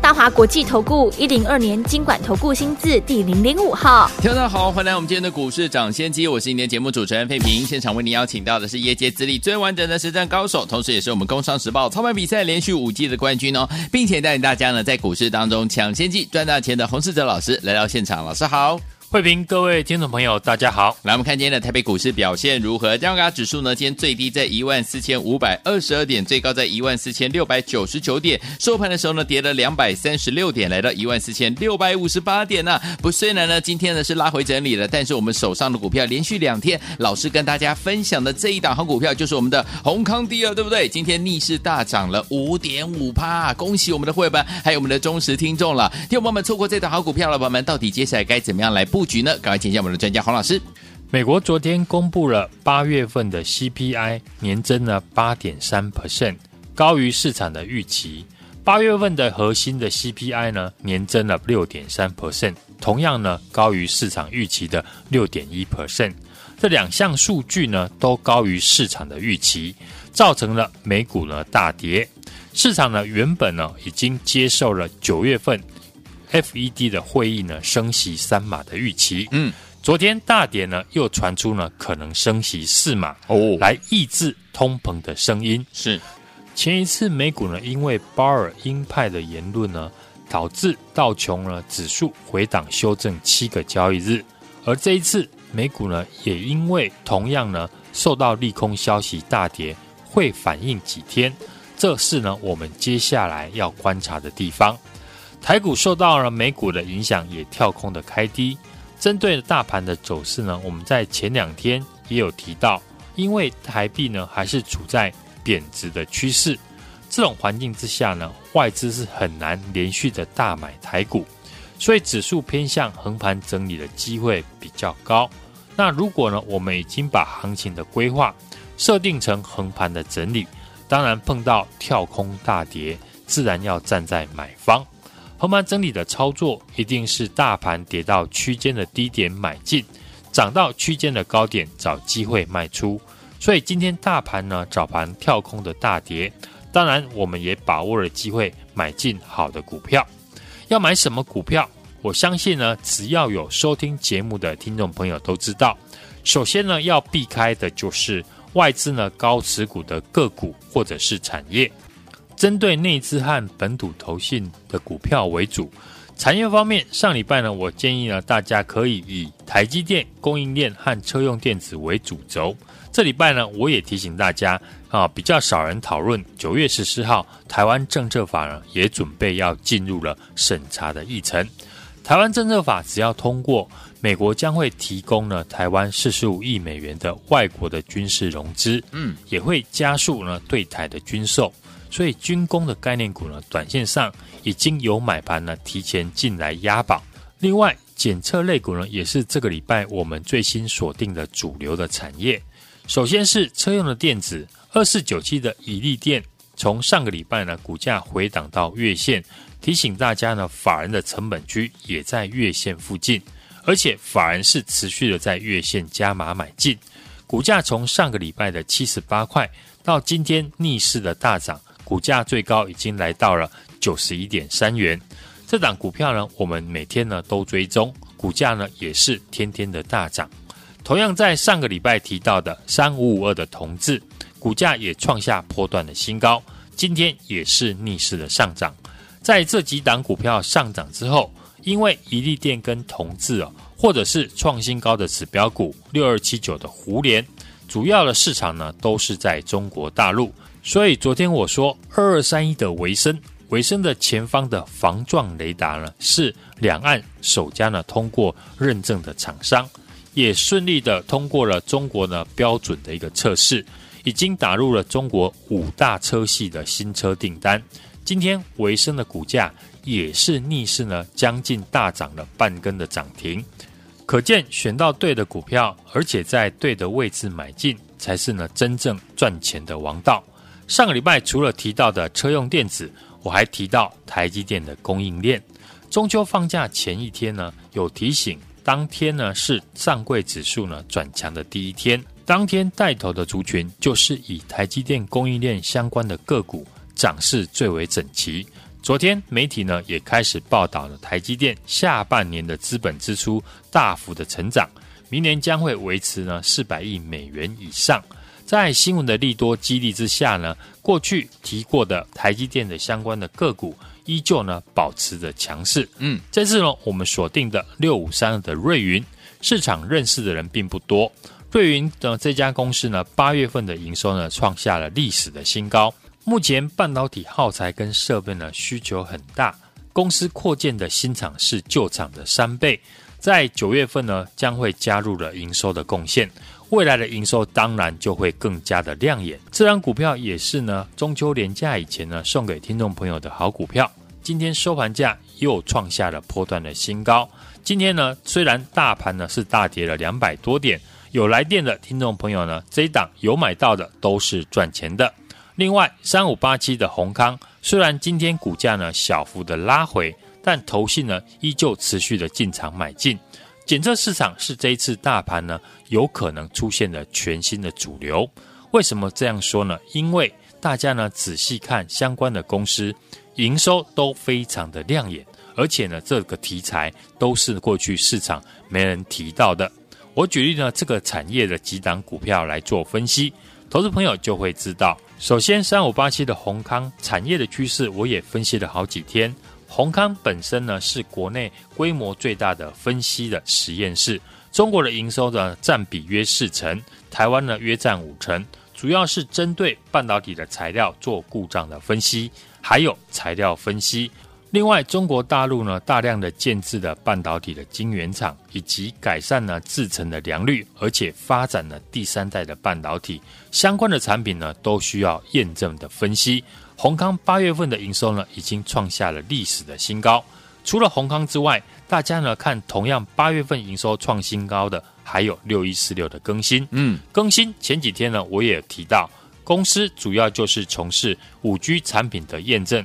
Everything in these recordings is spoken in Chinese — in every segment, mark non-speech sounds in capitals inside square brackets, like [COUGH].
大华国际投顾一零二年金管投顾新字第零零五号，听众好，欢迎来我们今天的股市抢先机，我是今天节目主持人费平，现场为您邀请到的是业界资历最完整的实战高手，同时也是我们工商时报操盘比赛连续五季的冠军哦，并且带领大家呢在股市当中抢先机赚大钱的洪世哲老师来到现场，老师好。慧平，各位听众朋友，大家好。来，我们看今天的台北股市表现如何？加权指数呢？今天最低在一万四千五百二十二点，最高在一万四千六百九十九点。收盘的时候呢，跌了两百三十六点，来到一万四千六百五十八点呢、不，虽然呢，今天呢是拉回整理了，但是我们手上的股票连续两天，老师跟大家分享的这一档好股票就是我们的宏康第二，对不对？今天逆势大涨了五点五趴，恭喜我们的会员还有我们的忠实听众了。听众朋友们错过这档好股票了，朋友们到底接下来该怎么样来布局呢？赶快请教我们的专家黄老师。美国昨天公布了八月份的 CPI 年增了八点三 percent，高于市场的预期。八月份的核心的 CPI 呢，年增了六点三 percent，同样呢高于市场预期的六点一 percent。这两项数据呢都高于市场的预期，造成了美股呢大跌。市场呢原本呢已经接受了九月份。FED 的会议呢，升息三码的预期。嗯，昨天大跌呢，又传出呢可能升息四码哦，来抑制通膨的声音。是前一次美股呢，因为鲍尔鹰派的言论呢，导致道琼呢指数回档修正七个交易日，而这一次美股呢，也因为同样呢受到利空消息大跌，会反应几天，这是呢我们接下来要观察的地方。台股受到了美股的影响，也跳空的开低。针对大盘的走势呢，我们在前两天也有提到，因为台币呢还是处在贬值的趋势，这种环境之下呢，外资是很难连续的大买台股，所以指数偏向横盘整理的机会比较高。那如果呢，我们已经把行情的规划设定成横盘的整理，当然碰到跳空大跌，自然要站在买方。横盘整理的操作一定是大盘跌到区间的低点买进，涨到区间的高点找机会卖出。所以今天大盘呢早盘跳空的大跌，当然我们也把握了机会买进好的股票。要买什么股票？我相信呢，只要有收听节目的听众朋友都知道。首先呢，要避开的就是外资呢高持股的个股或者是产业。针对内资和本土投信的股票为主，产业方面，上礼拜呢，我建议呢，大家可以以台积电、供应链和车用电子为主轴。这礼拜呢，我也提醒大家啊，比较少人讨论。九月十四号，台湾政策法呢，也准备要进入了审查的议程。台湾政策法只要通过，美国将会提供呢，台湾四十五亿美元的外国的军事融资，嗯，也会加速呢对台的军售。所以军工的概念股呢，短线上已经有买盘呢提前进来押宝。另外，检测类股呢，也是这个礼拜我们最新锁定的主流的产业。首先是车用的电子，二四九七的怡利电，从上个礼拜呢股价回档到月线，提醒大家呢，法人的成本区也在月线附近，而且法人是持续的在月线加码买进，股价从上个礼拜的七十八块到今天逆势的大涨。股价最高已经来到了九十一点三元，这档股票呢，我们每天呢都追踪，股价呢也是天天的大涨。同样在上个礼拜提到的三五五二的同志，股价也创下波段的新高，今天也是逆势的上涨。在这几档股票上涨之后，因为一利电跟同志哦，或者是创新高的指标股六二七九的胡联，主要的市场呢都是在中国大陆。所以昨天我说二二三一的维生，维生的前方的防撞雷达呢，是两岸首家呢通过认证的厂商，也顺利的通过了中国呢标准的一个测试，已经打入了中国五大车系的新车订单。今天维生的股价也是逆势呢将近大涨了半根的涨停，可见选到对的股票，而且在对的位置买进，才是呢真正赚钱的王道。上个礼拜除了提到的车用电子，我还提到台积电的供应链。中秋放假前一天呢，有提醒，当天呢是上柜指数呢转强的第一天，当天带头的族群就是以台积电供应链相关的个股涨势最为整齐。昨天媒体呢也开始报道了台积电下半年的资本支出大幅的成长，明年将会维持呢四百亿美元以上。在新闻的利多激励之下呢，过去提过的台积电的相关的个股依旧呢保持着强势。嗯，这次呢我们锁定的六五三二的瑞云，市场认识的人并不多。瑞云的这家公司呢，八月份的营收呢创下了历史的新高。目前半导体耗材跟设备呢需求很大，公司扩建的新厂是旧厂的三倍，在九月份呢将会加入了营收的贡献。未来的营收当然就会更加的亮眼。这张股票也是呢，中秋连假以前呢送给听众朋友的好股票。今天收盘价又创下了波段的新高。今天呢，虽然大盘呢是大跌了两百多点，有来电的听众朋友呢，这一档有买到的都是赚钱的。另外，三五八七的閎康，虽然今天股价呢小幅的拉回，但投信呢依旧持续的进场买进。检测市场是这一次大盘呢有可能出现的全新的主流。为什么这样说呢？因为大家呢仔细看相关的公司营收都非常的亮眼，而且呢这个题材都是过去市场没人提到的。我举例呢这个产业的几档股票来做分析，投资朋友就会知道。首先，三五八七的宏康产业的趋势，我也分析了好几天。宏康本身呢是国内规模最大的分析的实验室，中国的营收呢占比约四成，台湾呢约占五成，主要是针对半导体的材料做故障的分析，还有材料分析。另外，中国大陆呢大量的建制的半导体的晶圆厂，以及改善了制程的良率，而且发展了第三代的半导体相关的产品呢，都需要验证的分析。閎康八月份的营收呢，已经创下了历史的新高。除了宏康之外，大家呢看同样八月份营收创新高的，还有六一四六的更新。嗯，更新前几天呢，我也提到，公司主要就是从事五 G 产品的验证。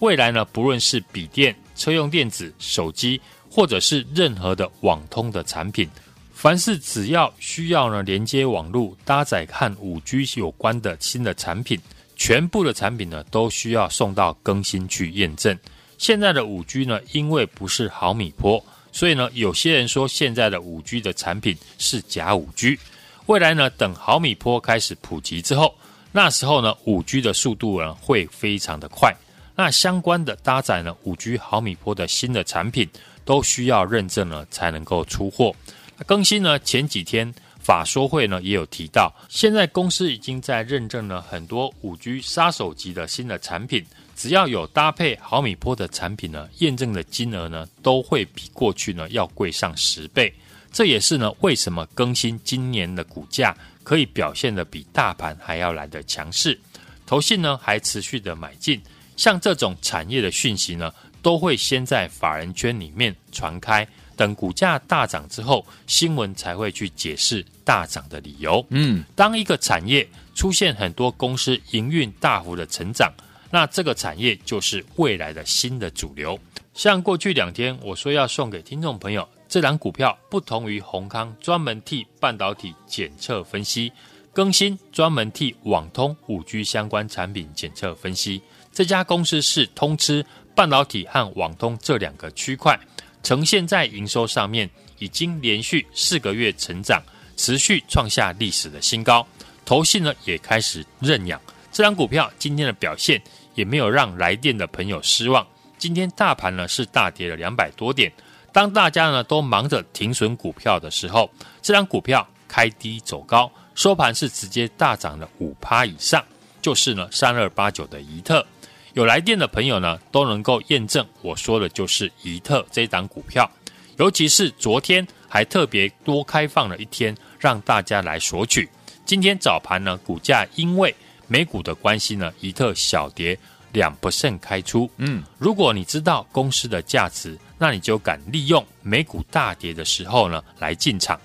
未来呢，不论是笔电、车用电子、手机，或者是任何的网通的产品，凡是只要需要呢连接网络、搭载和五 G 有关的新的产品。全部的产品呢，都需要送到更新去验证。现在的五 G 呢，因为不是毫米波，所以呢，有些人说现在的五 G 的产品是假五 G。未来呢，等毫米波开始普及之后，那时候呢，五 G 的速度呢会非常的快。那相关的搭载呢五 G 毫米波的新的产品，都需要认证呢才能够出货。更新呢前几天。法说会呢也有提到，现在公司已经在认证了很多五 G 杀手级的新的产品，只要有搭配毫米波的产品呢，验证的金额呢都会比过去呢要贵上十倍。这也是呢为什么更新今年的股价可以表现得比大盘还要来得强势。投信呢还持续的买进，像这种产业的讯息呢，都会先在法人圈里面传开。等股价大涨之后，新闻才会去解释大涨的理由。嗯，当一个产业出现很多公司营运大幅的成长，那这个产业就是未来的新的主流。像过去两天我说要送给听众朋友这档股票，不同于宏康，专门替半导体检测分析更新，专门替网通五 G 相关产品检测分析。这家公司是通吃半导体和网通这两个区块。呈现在营收上面，已经连续四个月成长，持续创下历史的新高。投信呢也开始认养这张股票，今天的表现也没有让来电的朋友失望。今天大盘呢是大跌了两百多点，当大家呢都忙着停损股票的时候，这张股票开低走高，收盘是直接大涨了五趴以上，就是呢三二八九的宜特。有来电的朋友呢，都能够验证我说的就是宜特这档股票，尤其是昨天还特别多开放了一天，让大家来索取。今天早盘呢，股价因为美股的关系呢，宜特小跌两 percent 开出。嗯，如果你知道公司的价值，那你就敢利用美股大跌的时候呢来进场。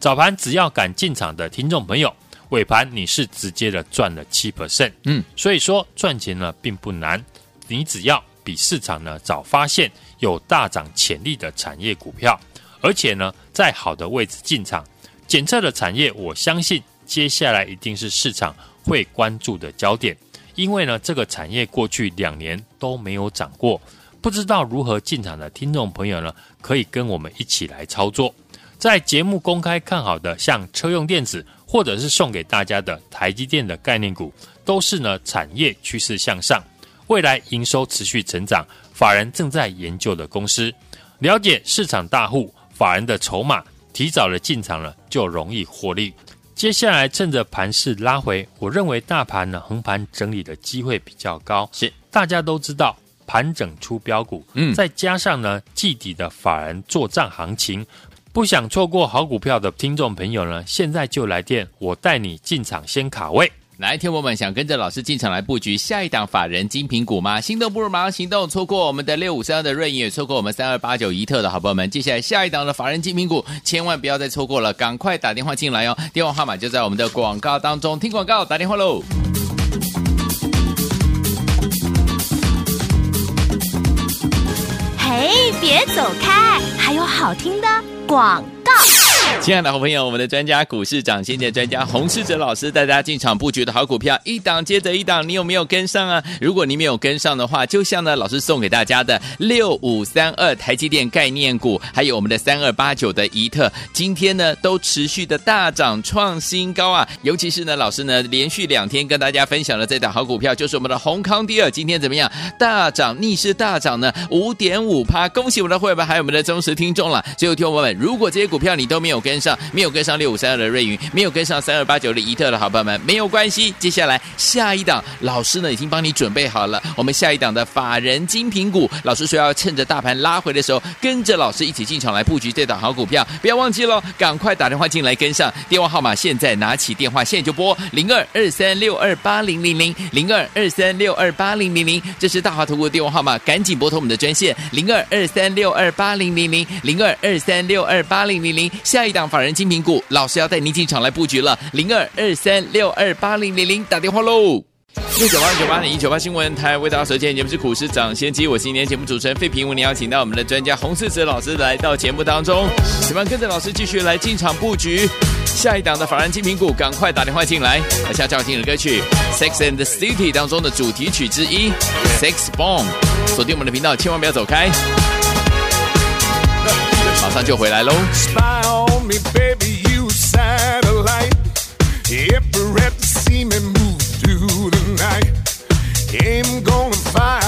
早盘只要敢进场的听众朋友，尾盘你是直接的赚了七 percent。嗯，所以说赚钱呢并不难，你只要比市场呢早发现有大涨潜力的产业股票，而且呢在好的位置进场，检测的产业，我相信接下来一定是市场会关注的焦点，因为呢这个产业过去两年都没有涨过。不知道如何进场的听众朋友呢，可以跟我们一起来操作。在节目公开看好的，像车用电子，或者是送给大家的台积电的概念股，都是呢产业趋势向上，未来营收持续成长，法人正在研究的公司。了解市场大户法人的筹码，提早的进场了，就容易获利。接下来趁着盘势拉回，我认为大盘呢横盘整理的机会比较高。是，大家都知道。盘整出标股，嗯，再加上呢季底的法人做账行情，不想错过好股票的听众朋友呢，现在就来电，我带你进场先卡位。来，听我们想跟着老师进场来布局下一档法人精品股吗？心动不如马上行动，错过我们的六五三二的瑞银，也错过我们三二八九一特的好朋友们，接下来下一档的法人精品股，千万不要再错过了，赶快打电话进来哦，电话号码就在我们的广告当中，听广告打电话喽。嘿，别走开，还有好听的广。[LAUGHS] 亲爱的好朋友，我们的专家股市长先见专家洪世哲老师带大家进场布局的好股票，一档接着一档，你有没有跟上啊？如果你没有跟上的话，就像呢老师送给大家的六五三二台积电概念股，还有我们的三二八九的宜特，今天呢都持续的大涨创新高啊！尤其是呢老师呢连续两天跟大家分享的这档好股票，就是我们的宏康第二，今天怎么样？大涨逆势大涨呢？五点五趴！恭喜我们的会员还有我们的忠实听众了。最后听众朋友们，如果这些股票你都没有跟，跟上没有跟上六五三二的瑞云，没有跟上三二八九的宜特的好朋友们，没有关系。接下来下一档，老师呢已经帮你准备好了。我们下一档的法人精品股，老师说要趁着大盘拉回的时候，跟着老师一起进场来布局这档好股票。不要忘记喽，赶快打电话进来跟上。电话号码现在拿起电话，现在就拨零二二三六二八零零零零二二三六二八零零零，这是大华投顾电话号码，赶紧拨通我们的专线零二二三六二八零零零零二二三六二八零零零。下一档。法人精品股，老师要带您进场来布局了，零二二三六二八零零零，打电话喽。六九八九八零一九八新闻台为大家所见节目是股市涨先机，我是今天节目主持人费平，为您邀请到我们的专家洪世哲老师来到节目当中，喜欢跟着老师继续来进场布局下一档的法人精品股，赶快打电话进来。来下要听的歌曲《Sex and the City》当中的主题曲之一《Sex Bomb》，锁定我们的频道，千万不要走开。马上就回来喽。me, baby, you satellite. If you're ready to see me move through the night. Ain't gonna fight.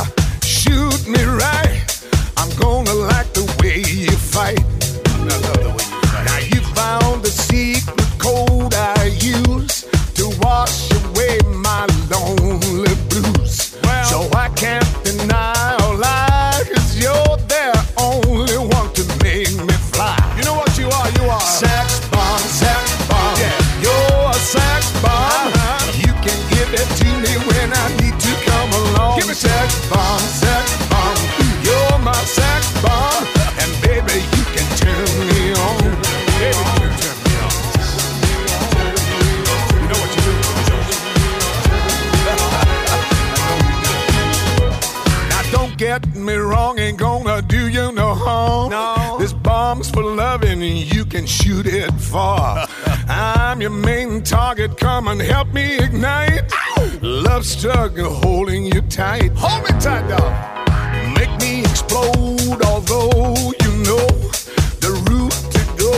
bombs for loving, you can shoot it far. [LAUGHS] I'm your main target, come and help me ignite. Love struggle holding you tight. Hold me tight, dog. Make me explode, although you know the route to go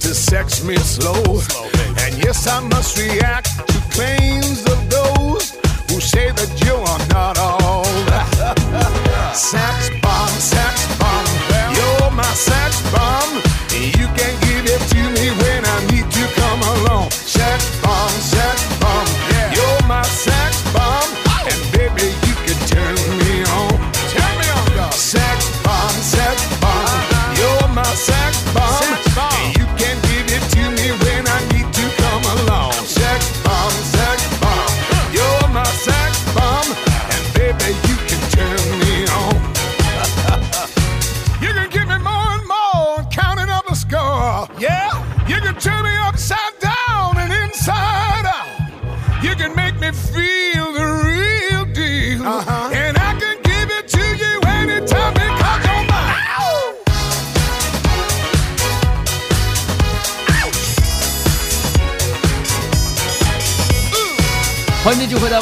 to sex me slow. slow and yes, I must react to claims of those who say that you are not all. [LAUGHS] Sex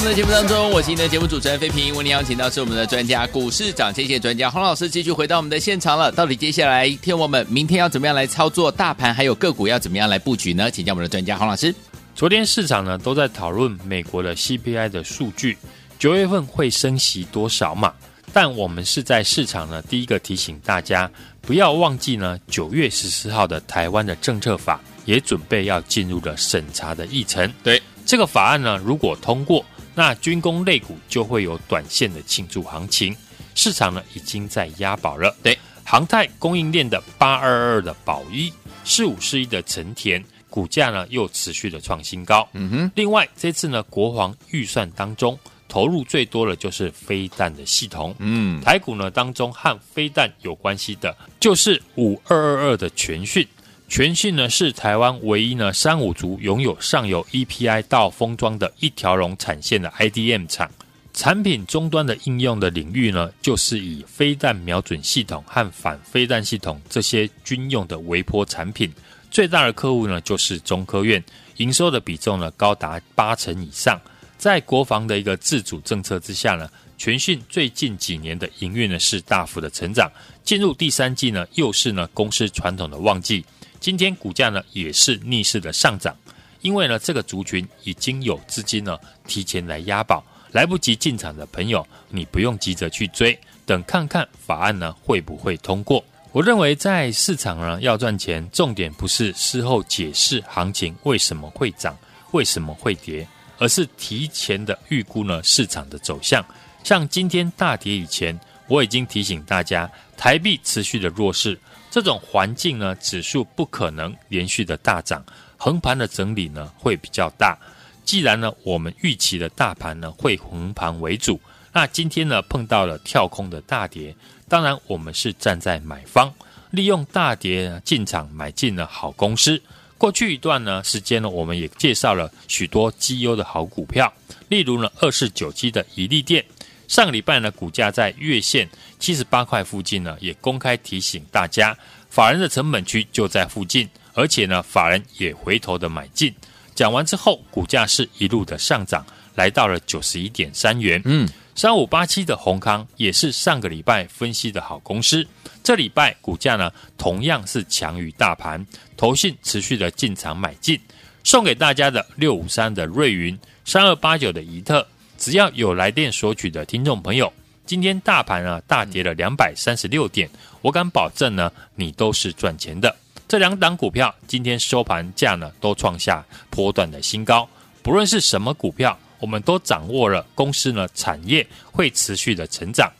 的节目当中，我是你的节目主持人费平。为您邀请到是我们的专家，股市长谢谢专家洪老师，继续回到我们的现场了。到底接下来天我们明天要怎么样来操作大盘，还有个股要怎么样来布局呢？请教我们的专家洪老师。昨天市场呢都在讨论美国的 CPI 的数据，九月份会升息多少嘛？但我们是在市场呢第一个提醒大家，不要忘记呢九月十四号的台湾的政策法也准备要进入了审查的议程。对。这个法案呢，如果通过，那军工类股就会有短线的庆祝行情。市场呢已经在押宝了。对，航太供应链的八二二的宝一，四五四一的成田，股价呢又持续的创新高。嗯哼。另外，这次呢国防预算当中投入最多的就是飞弹的系统。嗯，台股呢当中和飞弹有关系的，就是五二二二的全讯。全讯呢是台湾唯一呢三五族拥有上游 EPI 到封装的一条龙产线的 IDM 厂，产品终端的应用的领域呢，就是以飞弹瞄准系统和反飞弹系统这些军用的微波产品。最大的客户呢就是中科院，营收的比重呢高达八成以上。在国防的一个自主政策之下呢，全讯最近几年的营运呢是大幅的成长，进入第三季呢又是呢公司传统的旺季。今天股价呢也是逆势的上涨，因为呢这个族群已经有资金呢提前来押宝，来不及进场的朋友，你不用急着去追，等看看法案呢会不会通过。我认为在市场呢要赚钱，重点不是事后解释行情为什么会涨，为什么会跌，而是提前的预估呢市场的走向。像今天大跌以前，我已经提醒大家，台币持续的弱势。这种环境呢，指数不可能连续的大涨，横盘的整理呢会比较大。既然呢，我们预期的大盘呢会横盘为主，那今天呢碰到了跳空的大跌，当然我们是站在买方，利用大跌进场买进了好公司。过去一段呢时间呢，我们也介绍了许多绩优的好股票，例如呢二四九七的怡利电。上个礼拜呢，股价在月线七十八块附近呢，也公开提醒大家，法人的成本区就在附近，而且呢，法人也回头的买进。讲完之后，股价是一路的上涨，来到了九十一点三元。嗯，三五八七的宏康也是上个礼拜分析的好公司，这礼拜股价呢同样是强于大盘，投信持续的进场买进。送给大家的六五三的瑞云，三二八九的宜特。只要有来电索取的听众朋友，今天大盘啊大跌了两百三十六点，我敢保证呢，你都是赚钱的。这两档股票今天收盘价呢都创下波段的新高，不论是什么股票，我们都掌握了公司呢产业会持续的成长。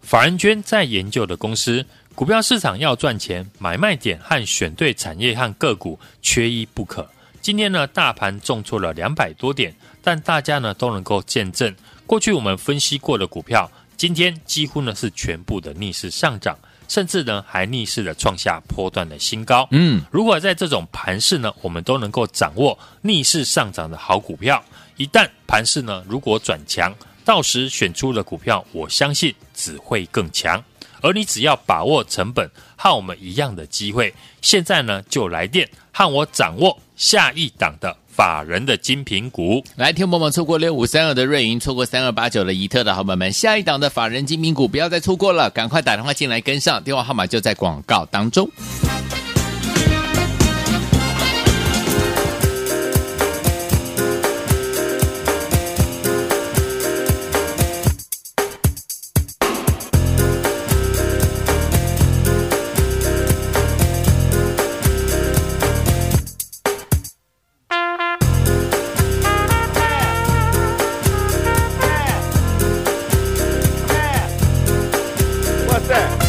法人圈在研究的公司，股票市场要赚钱，买卖点和选对产业和个股缺一不可。今天呢，大盘重挫了两百多点。但大家呢都能够见证，过去我们分析过的股票，今天几乎呢是全部的逆势上涨，甚至呢还逆势的创下波段的新高。嗯，如果在这种盘势呢，我们都能够掌握逆势上涨的好股票，一旦盘势呢如果转强，到时选出的股票，我相信只会更强。而你只要把握成本和我们一样的机会，现在呢就来电和我掌握下一档的。法人的精品股，来，听友们错过六五三二的瑞银，错过三二八九的怡特的好朋友们，下一档的法人精品股不要再错过了，赶快打电话进来跟上，电话号码就在广告当中。that.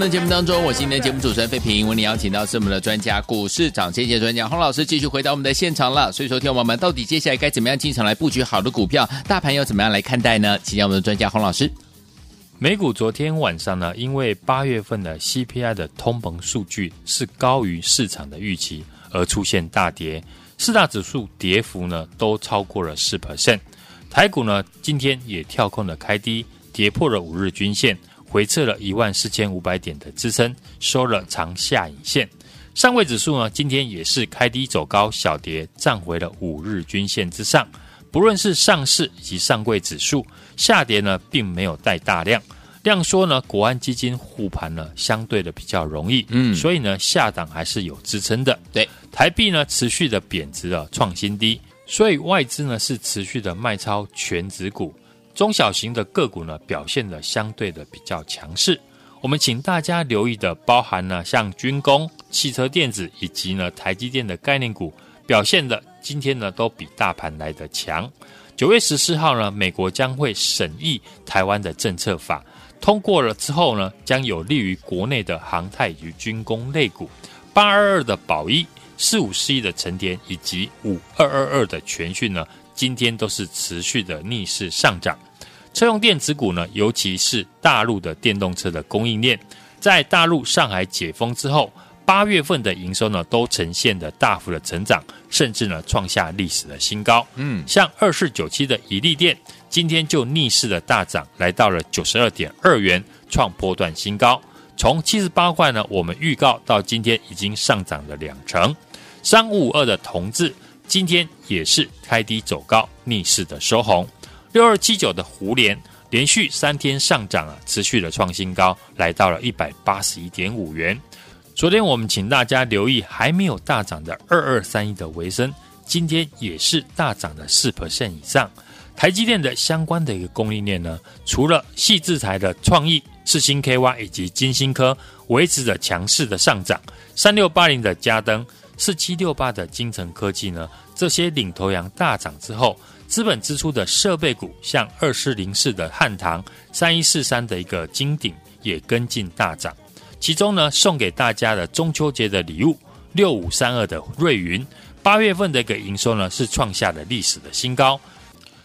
们的节目当中，我是今天的节目主持人费平。为你邀请到是我们的专家，股市涨跌专家洪老师，继续回到我们的现场了。所以，说，听友们到底接下来该怎么样进场来布局好的股票？大盘要怎么样来看待呢？请教我们的专家洪老师。美股昨天晚上呢，因为八月份的 CPI 的通膨数据是高于市场的预期，而出现大跌，四大指数跌幅呢都超过了四 percent。台股呢今天也跳空的开低，跌破了五日均线。回撤了一万四千五百点的支撑，收了长下影线。上位指数呢，今天也是开低走高，小跌，站回了五日均线之上。不论是上市以及上柜指数下跌呢，并没有带大量。量缩呢，国安基金护盘呢，相对的比较容易。嗯，所以呢，下档还是有支撑的。对，台币呢持续的贬值了，创新低，所以外资呢是持续的卖超全指股。中小型的个股呢，表现的相对的比较强势。我们请大家留意的，包含呢像军工、汽车电子以及呢台积电的概念股，表现的今天呢都比大盘来得强。九月十四号呢，美国将会审议台湾的政策法，通过了之后呢，将有利于国内的航太与军工类股。八二二的宝一、四五四一的成田以及五二二二的全讯呢，今天都是持续的逆势上涨。车用电子股呢，尤其是大陆的电动车的供应链，在大陆上海解封之后，八月份的营收呢都呈现的大幅的成长，甚至呢创下历史的新高。嗯，像二四九七的一利电，今天就逆势的大涨，来到了九十二点二元，创波段新高。从七十八块呢，我们预告到今天已经上涨了两成。三五五二的同致，今天也是开低走高，逆势的收红。六二七九的胡连连续三天上涨啊，持续的创新高，来到了一百八十一点五元。昨天我们请大家留意还没有大涨的二二三一的为升，今天也是大涨的四 percent 以上。台积电的相关的一个供应链呢，除了矽智财的创意、世芯 KY 以及金星科维持着强势的上涨，三六八零的嘉登、四七六八的精成科技呢，这些领头羊大涨之后。资本支出的设备股，像二四零四的汉唐、三一四三的一个金鼎也跟进大涨。其中呢，送给大家的中秋节的礼物，六五三二的瑞云，八月份的一个营收呢是创下了历史的新高。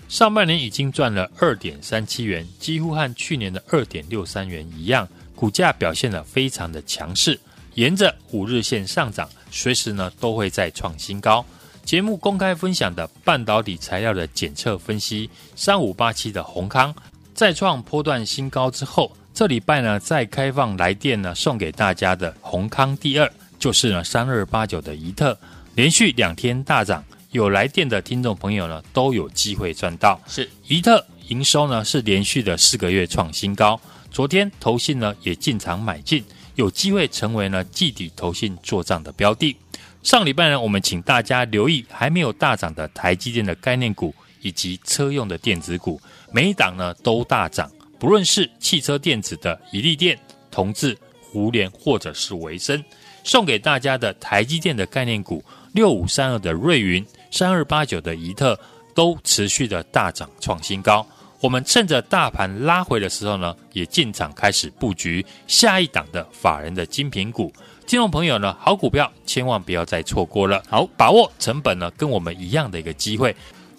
上半年已经赚了二点三七元，几乎和去年的二点六三元一样，股价表现得非常的强势，沿着五日线上涨，随时呢都会再创新高。节目公开分享的半导体材料的检测分析，三五八七的宏康再创波段新高之后，这礼拜呢再开放来电呢送给大家的宏康第二就是呢三二八九的宜特，连续两天大涨，有来电的听众朋友呢都有机会赚到。是宜特营收呢是连续的四个月创新高，昨天投信呢也进场买进，有机会成为呢季底投信做账的标的。上礼拜呢，我们请大家留意还没有大涨的台积电的概念股以及车用的电子股，每一档呢都大涨。不论是汽车电子的一利电、同志、胡联或者是维生，送给大家的台积电的概念股六五三二的瑞云、三二八九的宜特都持续的大涨创新高。我们趁着大盘拉回的时候呢，也进场开始布局下一档的法人的精品股。听众朋友呢，好股票千万不要再错过了，好把握成本呢，跟我们一样的一个机会。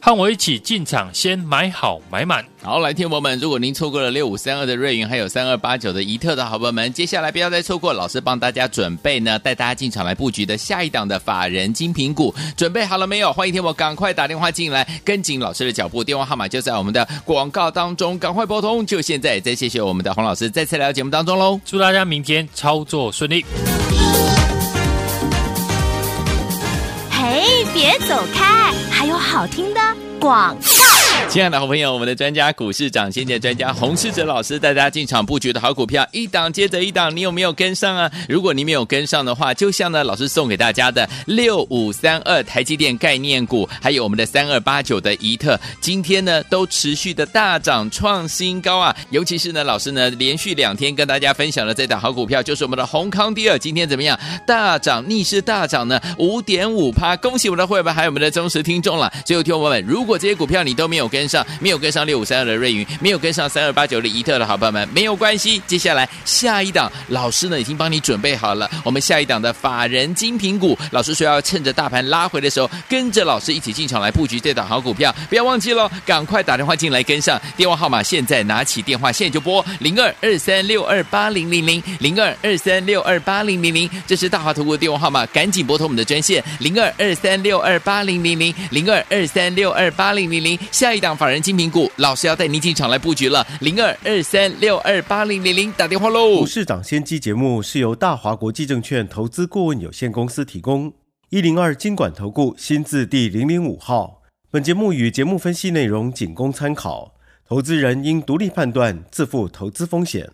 和我一起进场，先买好买满。好，来，天友们，如果您错过了六五三二的瑞云，还有三二八九的怡特的好朋友们，接下来不要再错过，老师帮大家准备呢，带大家进场来布局的下一档的法人精品股，准备好了没有？欢迎天我赶快打电话进来，跟紧老师的脚步，电话号码就在我们的广告当中，赶快拨通，就现在。再谢谢我们的洪老师再次来到节目当中喽，祝大家明天操作顺利。嘿，别走开，好听的广。[LAUGHS] 亲爱的好朋友，我们的专家股市长先见专家洪世哲老师带大家进场布局的好股票，一档接着一档，你有没有跟上啊？如果你没有跟上的话，就像呢老师送给大家的六五三二台积电概念股，还有我们的三二八九的宜特，今天呢都持续的大涨创新高啊！尤其是呢老师呢连续两天跟大家分享的这档好股票，就是我们的宏康第二，今天怎么样？大涨逆势大涨呢五点五趴，恭喜我们的会员还有我们的忠实听众了。最后听众朋友们，如果这些股票你都没有跟上，没有跟上六五三二的瑞云，没有跟上三二八九的宜特的好朋友们，没有关系。接下来下一档，老师呢已经帮你准备好了。我们下一档的法人精品股，老师说要趁着大盘拉回的时候，跟着老师一起进场来布局这档好股票，不要忘记喽，赶快打电话进来跟上。电话号码现在拿起电话，现在就拨零二二三六二八零零零零二二三六二八零零零，这是大华投顾的电话号码，赶紧拨通我们的专线零二二三六二八零零零零二二三六二八零零零。下一档法人精品股，老师要带您进场来布局了，零二二三六二八零零零，打电话喽。股市涨先机节目是由大华国际证券投资顾问有限公司提供，一零二经管投顾新字第零零五号。本节目与节目分析内容仅供参考，投资人应独立判断，自负投资风险。